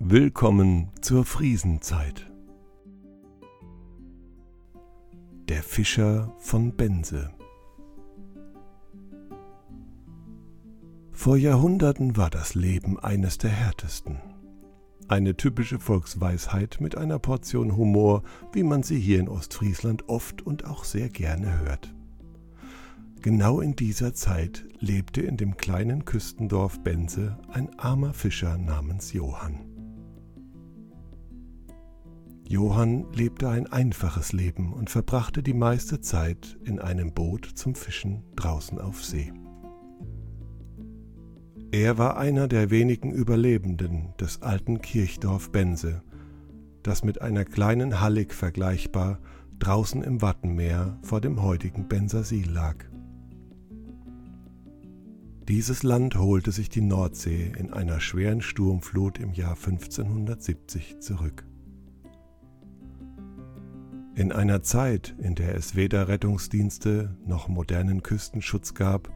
Willkommen zur Friesenzeit. Der Fischer von Bense Vor Jahrhunderten war das Leben eines der härtesten. Eine typische Volksweisheit mit einer Portion Humor, wie man sie hier in Ostfriesland oft und auch sehr gerne hört. Genau in dieser Zeit lebte in dem kleinen Küstendorf Bense ein armer Fischer namens Johann. Johann lebte ein einfaches Leben und verbrachte die meiste Zeit in einem Boot zum Fischen draußen auf See. Er war einer der wenigen Überlebenden des alten Kirchdorf Bense, das mit einer kleinen Hallig vergleichbar draußen im Wattenmeer vor dem heutigen Bensersiel lag. Dieses Land holte sich die Nordsee in einer schweren Sturmflut im Jahr 1570 zurück. In einer Zeit, in der es weder Rettungsdienste noch modernen Küstenschutz gab,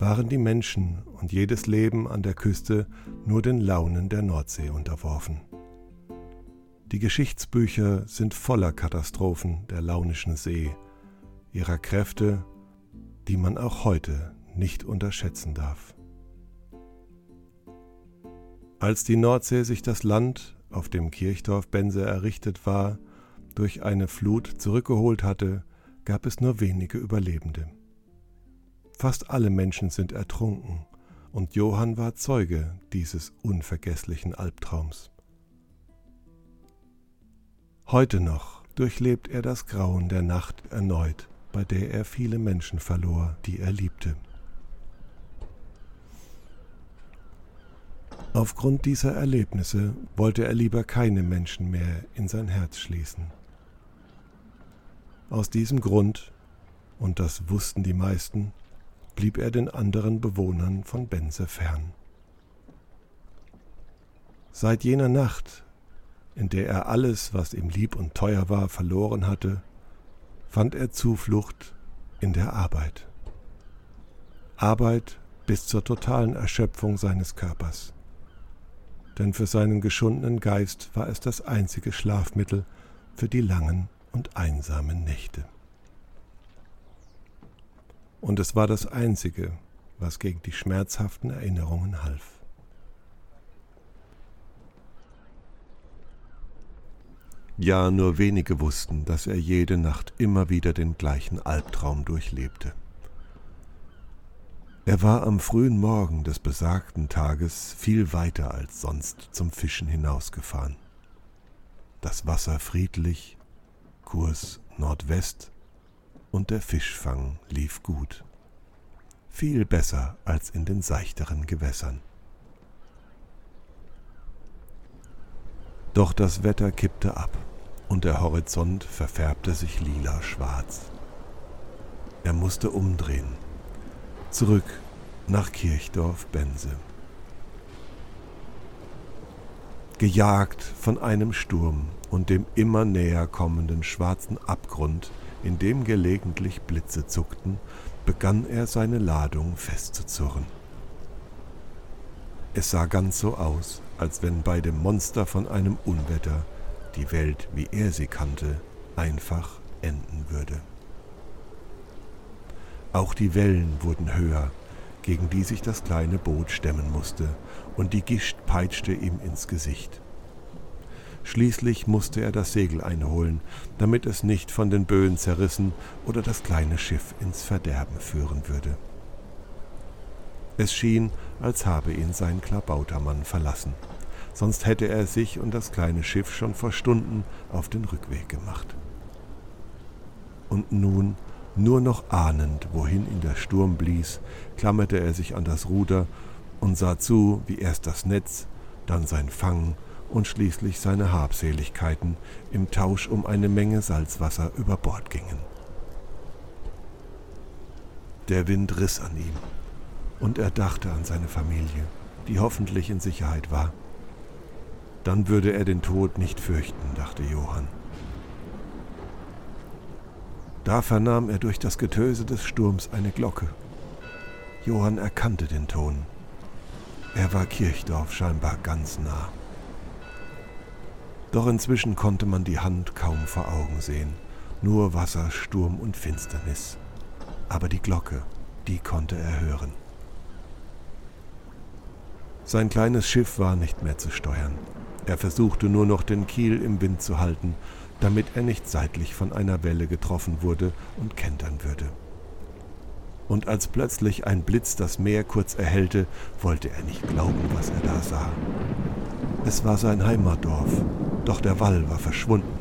waren die Menschen und jedes Leben an der Küste nur den Launen der Nordsee unterworfen. Die Geschichtsbücher sind voller Katastrophen der launischen See, ihrer Kräfte, die man auch heute nicht unterschätzen darf. Als die Nordsee sich das Land, auf dem Kirchdorf Bense errichtet war, durch eine Flut zurückgeholt hatte, gab es nur wenige Überlebende. Fast alle Menschen sind ertrunken, und Johann war Zeuge dieses unvergesslichen Albtraums. Heute noch durchlebt er das Grauen der Nacht erneut, bei der er viele Menschen verlor, die er liebte. Aufgrund dieser Erlebnisse wollte er lieber keine Menschen mehr in sein Herz schließen. Aus diesem Grund, und das wussten die meisten, blieb er den anderen Bewohnern von Bense fern. Seit jener Nacht, in der er alles, was ihm lieb und teuer war, verloren hatte, fand er Zuflucht in der Arbeit. Arbeit bis zur totalen Erschöpfung seines Körpers denn für seinen geschundenen Geist war es das einzige Schlafmittel für die langen und einsamen Nächte. Und es war das einzige, was gegen die schmerzhaften Erinnerungen half. Ja, nur wenige wussten, dass er jede Nacht immer wieder den gleichen Albtraum durchlebte. Er war am frühen Morgen des besagten Tages viel weiter als sonst zum Fischen hinausgefahren. Das Wasser friedlich, Kurs Nordwest und der Fischfang lief gut. Viel besser als in den seichteren Gewässern. Doch das Wetter kippte ab und der Horizont verfärbte sich lila-schwarz. Er musste umdrehen zurück nach Kirchdorf-Bense. Gejagt von einem Sturm und dem immer näher kommenden schwarzen Abgrund, in dem gelegentlich Blitze zuckten, begann er seine Ladung festzuzurren. Es sah ganz so aus, als wenn bei dem Monster von einem Unwetter die Welt, wie er sie kannte, einfach enden würde. Auch die Wellen wurden höher, gegen die sich das kleine Boot stemmen musste, und die Gischt peitschte ihm ins Gesicht. Schließlich musste er das Segel einholen, damit es nicht von den Böen zerrissen oder das kleine Schiff ins Verderben führen würde. Es schien, als habe ihn sein Klabautermann verlassen, sonst hätte er sich und das kleine Schiff schon vor Stunden auf den Rückweg gemacht. Und nun nur noch ahnend, wohin ihn der Sturm blies, klammerte er sich an das Ruder und sah zu, wie erst das Netz, dann sein Fang und schließlich seine Habseligkeiten im Tausch um eine Menge Salzwasser über Bord gingen. Der Wind riss an ihm, und er dachte an seine Familie, die hoffentlich in Sicherheit war. Dann würde er den Tod nicht fürchten, dachte Johann. Da vernahm er durch das Getöse des Sturms eine Glocke. Johann erkannte den Ton. Er war Kirchdorf scheinbar ganz nah. Doch inzwischen konnte man die Hand kaum vor Augen sehen, nur Wasser, Sturm und Finsternis. Aber die Glocke, die konnte er hören. Sein kleines Schiff war nicht mehr zu steuern. Er versuchte nur noch den Kiel im Wind zu halten, damit er nicht seitlich von einer Welle getroffen wurde und kentern würde. Und als plötzlich ein Blitz das Meer kurz erhellte, wollte er nicht glauben, was er da sah. Es war sein Heimatdorf, doch der Wall war verschwunden,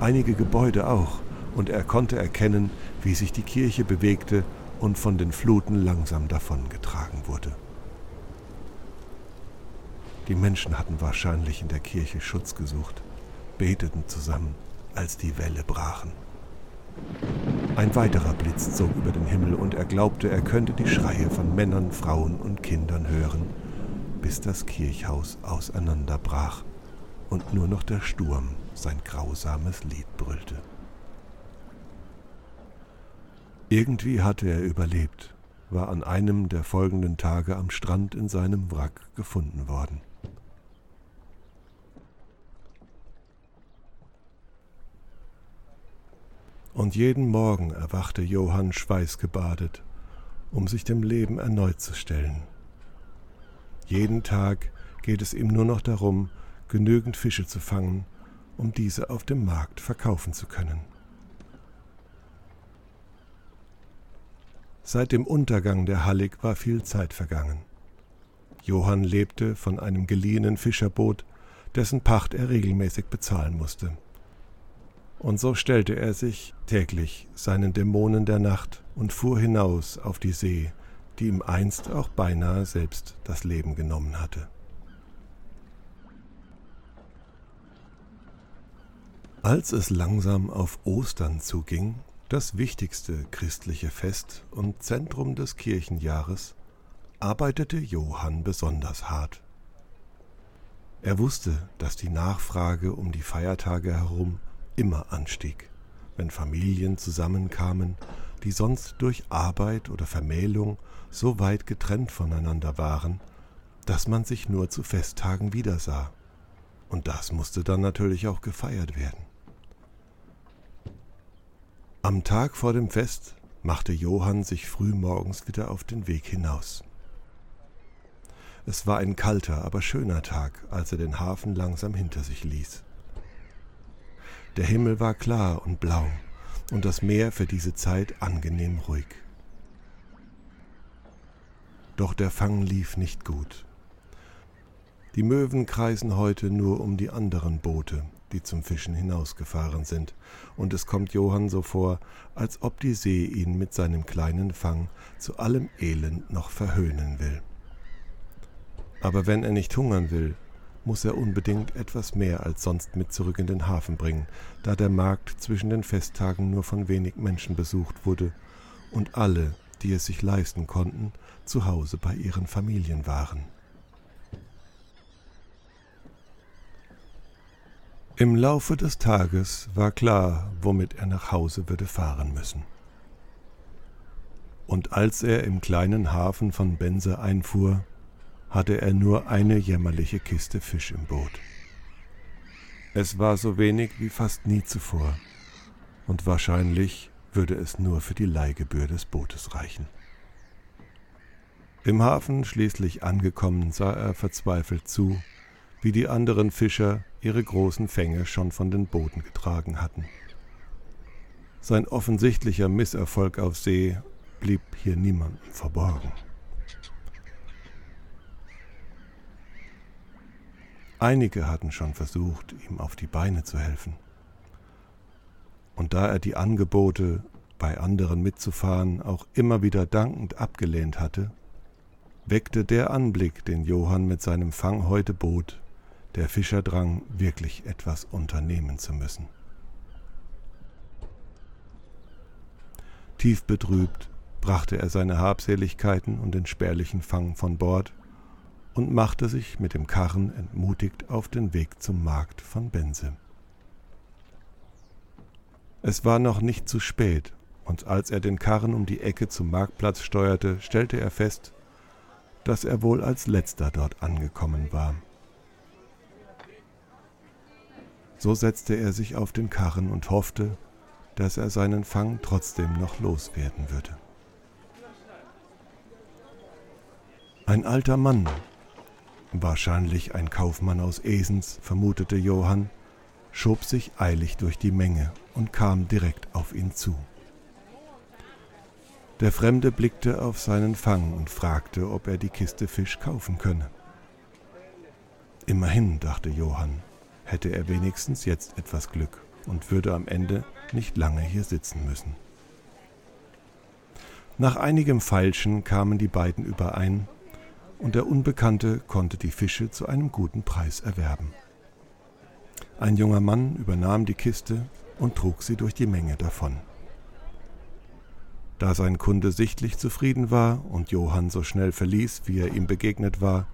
einige Gebäude auch, und er konnte erkennen, wie sich die Kirche bewegte und von den Fluten langsam davongetragen wurde. Die Menschen hatten wahrscheinlich in der Kirche Schutz gesucht, beteten zusammen, als die Welle brachen. Ein weiterer Blitz zog über den Himmel und er glaubte, er könnte die Schreie von Männern, Frauen und Kindern hören, bis das Kirchhaus auseinanderbrach und nur noch der Sturm sein grausames Lied brüllte. Irgendwie hatte er überlebt, war an einem der folgenden Tage am Strand in seinem Wrack gefunden worden. Und jeden Morgen erwachte Johann schweißgebadet, um sich dem Leben erneut zu stellen. Jeden Tag geht es ihm nur noch darum, genügend Fische zu fangen, um diese auf dem Markt verkaufen zu können. Seit dem Untergang der Hallig war viel Zeit vergangen. Johann lebte von einem geliehenen Fischerboot, dessen Pacht er regelmäßig bezahlen musste. Und so stellte er sich täglich seinen Dämonen der Nacht und fuhr hinaus auf die See, die ihm einst auch beinahe selbst das Leben genommen hatte. Als es langsam auf Ostern zuging, das wichtigste christliche Fest und Zentrum des Kirchenjahres, arbeitete Johann besonders hart. Er wusste, dass die Nachfrage um die Feiertage herum immer anstieg, wenn Familien zusammenkamen, die sonst durch Arbeit oder Vermählung so weit getrennt voneinander waren, dass man sich nur zu Festtagen wiedersah. Und das musste dann natürlich auch gefeiert werden. Am Tag vor dem Fest machte Johann sich frühmorgens wieder auf den Weg hinaus. Es war ein kalter, aber schöner Tag, als er den Hafen langsam hinter sich ließ. Der Himmel war klar und blau und das Meer für diese Zeit angenehm ruhig. Doch der Fang lief nicht gut. Die Möwen kreisen heute nur um die anderen Boote, die zum Fischen hinausgefahren sind, und es kommt Johann so vor, als ob die See ihn mit seinem kleinen Fang zu allem Elend noch verhöhnen will. Aber wenn er nicht hungern will, muss er unbedingt etwas mehr als sonst mit zurück in den Hafen bringen, da der Markt zwischen den Festtagen nur von wenig Menschen besucht wurde und alle, die es sich leisten konnten, zu Hause bei ihren Familien waren. Im Laufe des Tages war klar, womit er nach Hause würde fahren müssen. Und als er im kleinen Hafen von Bense einfuhr, hatte er nur eine jämmerliche Kiste Fisch im Boot. Es war so wenig wie fast nie zuvor, und wahrscheinlich würde es nur für die Leihgebühr des Bootes reichen. Im Hafen schließlich angekommen sah er verzweifelt zu, wie die anderen Fischer ihre großen Fänge schon von den Booten getragen hatten. Sein offensichtlicher Misserfolg auf See blieb hier niemandem verborgen. Einige hatten schon versucht, ihm auf die Beine zu helfen. Und da er die Angebote, bei anderen mitzufahren, auch immer wieder dankend abgelehnt hatte, weckte der Anblick, den Johann mit seinem Fang heute bot, der Fischerdrang, wirklich etwas unternehmen zu müssen. Tief betrübt brachte er seine Habseligkeiten und den spärlichen Fang von Bord und machte sich mit dem Karren entmutigt auf den Weg zum Markt von Bense. Es war noch nicht zu spät, und als er den Karren um die Ecke zum Marktplatz steuerte, stellte er fest, dass er wohl als letzter dort angekommen war. So setzte er sich auf den Karren und hoffte, dass er seinen Fang trotzdem noch loswerden würde. Ein alter Mann, wahrscheinlich ein Kaufmann aus Esens, vermutete Johann, schob sich eilig durch die Menge und kam direkt auf ihn zu. Der Fremde blickte auf seinen Fang und fragte, ob er die Kiste Fisch kaufen könne. Immerhin, dachte Johann, hätte er wenigstens jetzt etwas Glück und würde am Ende nicht lange hier sitzen müssen. Nach einigem Feilschen kamen die beiden überein, und der Unbekannte konnte die Fische zu einem guten Preis erwerben. Ein junger Mann übernahm die Kiste und trug sie durch die Menge davon. Da sein Kunde sichtlich zufrieden war und Johann so schnell verließ, wie er ihm begegnet war,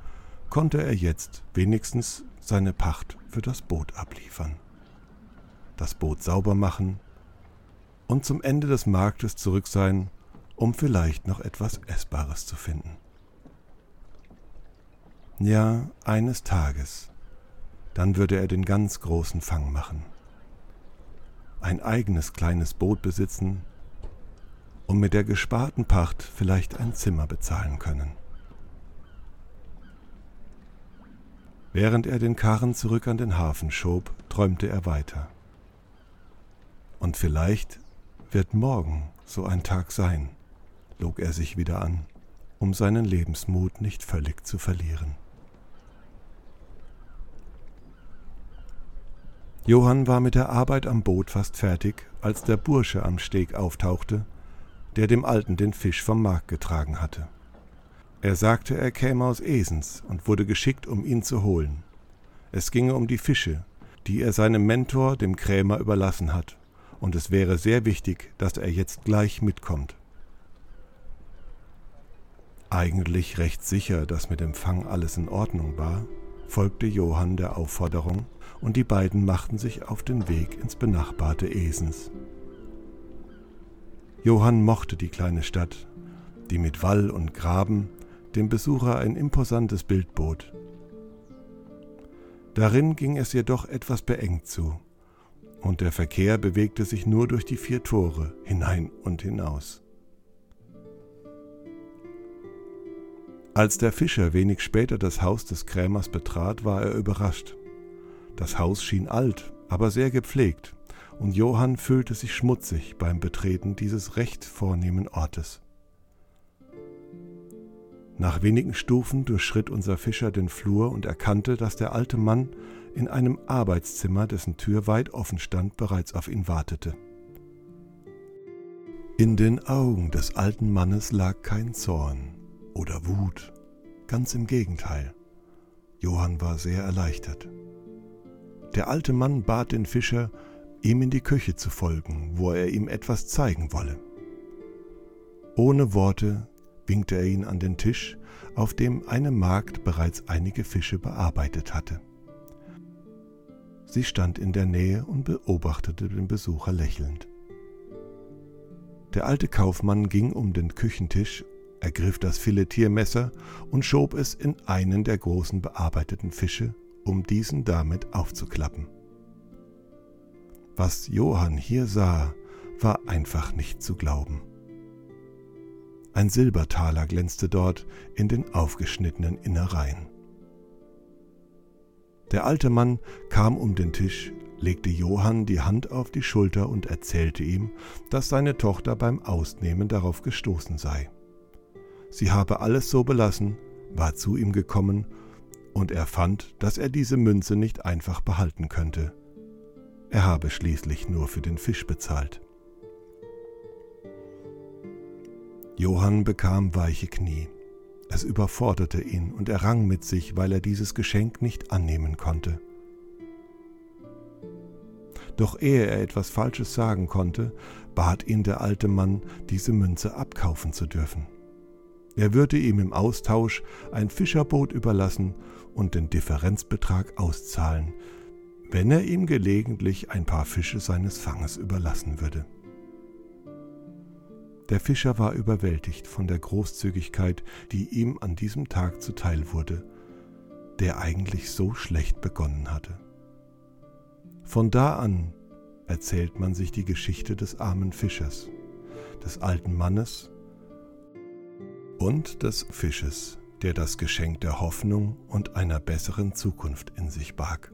konnte er jetzt wenigstens seine Pacht für das Boot abliefern, das Boot sauber machen und zum Ende des Marktes zurück sein, um vielleicht noch etwas Essbares zu finden. Ja, eines Tages, dann würde er den ganz großen Fang machen. Ein eigenes kleines Boot besitzen und mit der gesparten Pacht vielleicht ein Zimmer bezahlen können. Während er den Karren zurück an den Hafen schob, träumte er weiter. Und vielleicht wird morgen so ein Tag sein, log er sich wieder an, um seinen Lebensmut nicht völlig zu verlieren. Johann war mit der Arbeit am Boot fast fertig, als der Bursche am Steg auftauchte, der dem Alten den Fisch vom Markt getragen hatte. Er sagte, er käme aus Esens und wurde geschickt, um ihn zu holen. Es ginge um die Fische, die er seinem Mentor, dem Krämer, überlassen hat, und es wäre sehr wichtig, dass er jetzt gleich mitkommt. Eigentlich recht sicher, dass mit dem Fang alles in Ordnung war, folgte Johann der Aufforderung und die beiden machten sich auf den Weg ins benachbarte Esens. Johann mochte die kleine Stadt, die mit Wall und Graben dem Besucher ein imposantes Bild bot. Darin ging es jedoch etwas beengt zu, und der Verkehr bewegte sich nur durch die vier Tore hinein und hinaus. Als der Fischer wenig später das Haus des Krämers betrat, war er überrascht. Das Haus schien alt, aber sehr gepflegt, und Johann fühlte sich schmutzig beim Betreten dieses recht vornehmen Ortes. Nach wenigen Stufen durchschritt unser Fischer den Flur und erkannte, dass der alte Mann in einem Arbeitszimmer, dessen Tür weit offen stand, bereits auf ihn wartete. In den Augen des alten Mannes lag kein Zorn oder Wut, ganz im Gegenteil. Johann war sehr erleichtert. Der alte Mann bat den Fischer, ihm in die Küche zu folgen, wo er ihm etwas zeigen wolle. Ohne Worte winkte er ihn an den Tisch, auf dem eine Magd bereits einige Fische bearbeitet hatte. Sie stand in der Nähe und beobachtete den Besucher lächelnd. Der alte Kaufmann ging um den Küchentisch, ergriff das Filetiermesser und schob es in einen der großen bearbeiteten Fische um diesen damit aufzuklappen. Was Johann hier sah, war einfach nicht zu glauben. Ein Silbertaler glänzte dort in den aufgeschnittenen Innereien. Der alte Mann kam um den Tisch, legte Johann die Hand auf die Schulter und erzählte ihm, dass seine Tochter beim Ausnehmen darauf gestoßen sei. Sie habe alles so belassen, war zu ihm gekommen und er fand, dass er diese Münze nicht einfach behalten könnte. Er habe schließlich nur für den Fisch bezahlt. Johann bekam weiche Knie. Es überforderte ihn und er rang mit sich, weil er dieses Geschenk nicht annehmen konnte. Doch ehe er etwas Falsches sagen konnte, bat ihn der alte Mann, diese Münze abkaufen zu dürfen. Er würde ihm im Austausch ein Fischerboot überlassen und den Differenzbetrag auszahlen, wenn er ihm gelegentlich ein paar Fische seines Fanges überlassen würde. Der Fischer war überwältigt von der Großzügigkeit, die ihm an diesem Tag zuteil wurde, der eigentlich so schlecht begonnen hatte. Von da an erzählt man sich die Geschichte des armen Fischers, des alten Mannes und des Fisches, der das Geschenk der Hoffnung und einer besseren Zukunft in sich barg.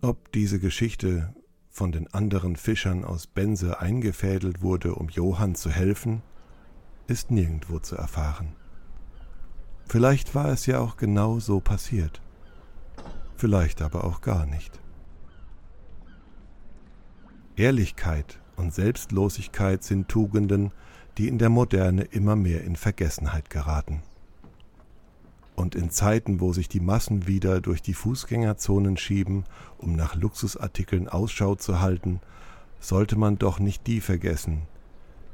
Ob diese Geschichte von den anderen Fischern aus Bense eingefädelt wurde, um Johann zu helfen, ist nirgendwo zu erfahren. Vielleicht war es ja auch genau so passiert, vielleicht aber auch gar nicht. Ehrlichkeit und Selbstlosigkeit sind Tugenden, die in der Moderne immer mehr in Vergessenheit geraten. Und in Zeiten, wo sich die Massen wieder durch die Fußgängerzonen schieben, um nach Luxusartikeln Ausschau zu halten, sollte man doch nicht die vergessen,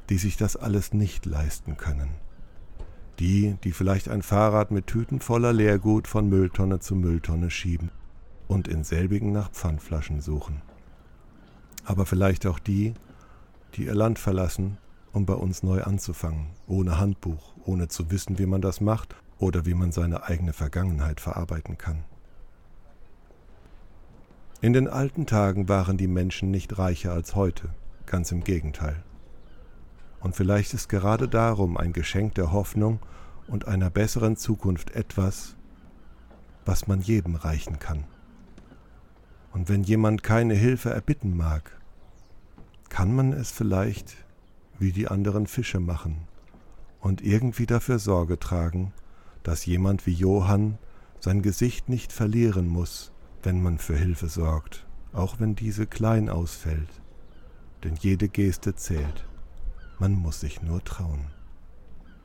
die sich das alles nicht leisten können. Die, die vielleicht ein Fahrrad mit Tüten voller Leergut von Mülltonne zu Mülltonne schieben und in selbigen nach Pfandflaschen suchen. Aber vielleicht auch die, die ihr Land verlassen, um bei uns neu anzufangen, ohne Handbuch, ohne zu wissen, wie man das macht oder wie man seine eigene Vergangenheit verarbeiten kann. In den alten Tagen waren die Menschen nicht reicher als heute, ganz im Gegenteil. Und vielleicht ist gerade darum ein Geschenk der Hoffnung und einer besseren Zukunft etwas, was man jedem reichen kann. Und wenn jemand keine Hilfe erbitten mag, kann man es vielleicht wie die anderen Fische machen und irgendwie dafür Sorge tragen, dass jemand wie Johann sein Gesicht nicht verlieren muss, wenn man für Hilfe sorgt, auch wenn diese klein ausfällt. Denn jede Geste zählt. Man muss sich nur trauen.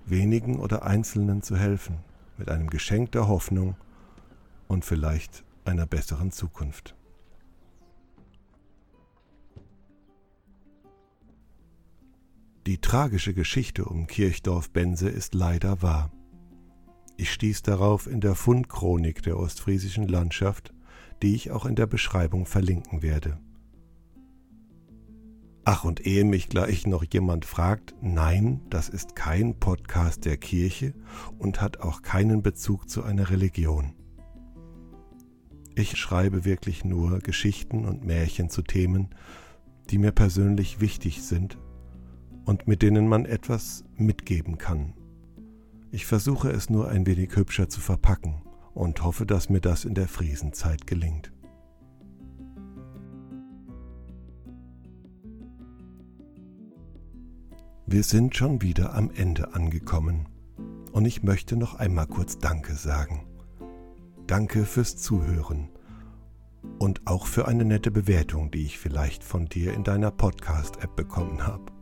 Wenigen oder Einzelnen zu helfen, mit einem Geschenk der Hoffnung und vielleicht einer besseren Zukunft. Die tragische Geschichte um Kirchdorf Bense ist leider wahr. Ich stieß darauf in der Fundchronik der ostfriesischen Landschaft, die ich auch in der Beschreibung verlinken werde. Ach, und ehe mich gleich noch jemand fragt, nein, das ist kein Podcast der Kirche und hat auch keinen Bezug zu einer Religion. Ich schreibe wirklich nur Geschichten und Märchen zu Themen, die mir persönlich wichtig sind und mit denen man etwas mitgeben kann ich versuche es nur ein wenig hübscher zu verpacken und hoffe, dass mir das in der Friesenzeit gelingt. Wir sind schon wieder am Ende angekommen und ich möchte noch einmal kurz Danke sagen. Danke fürs Zuhören und auch für eine nette Bewertung, die ich vielleicht von dir in deiner Podcast-App bekommen habe.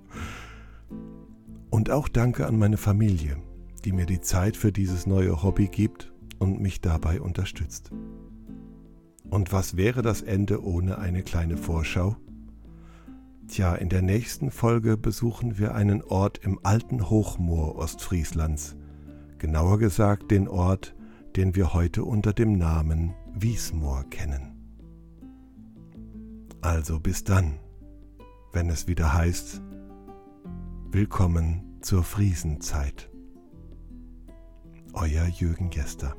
Und auch danke an meine Familie, die mir die Zeit für dieses neue Hobby gibt und mich dabei unterstützt. Und was wäre das Ende ohne eine kleine Vorschau? Tja, in der nächsten Folge besuchen wir einen Ort im alten Hochmoor Ostfrieslands. Genauer gesagt den Ort, den wir heute unter dem Namen Wiesmoor kennen. Also bis dann, wenn es wieder heißt, Willkommen zur Friesenzeit. Euer Jürgen Gester.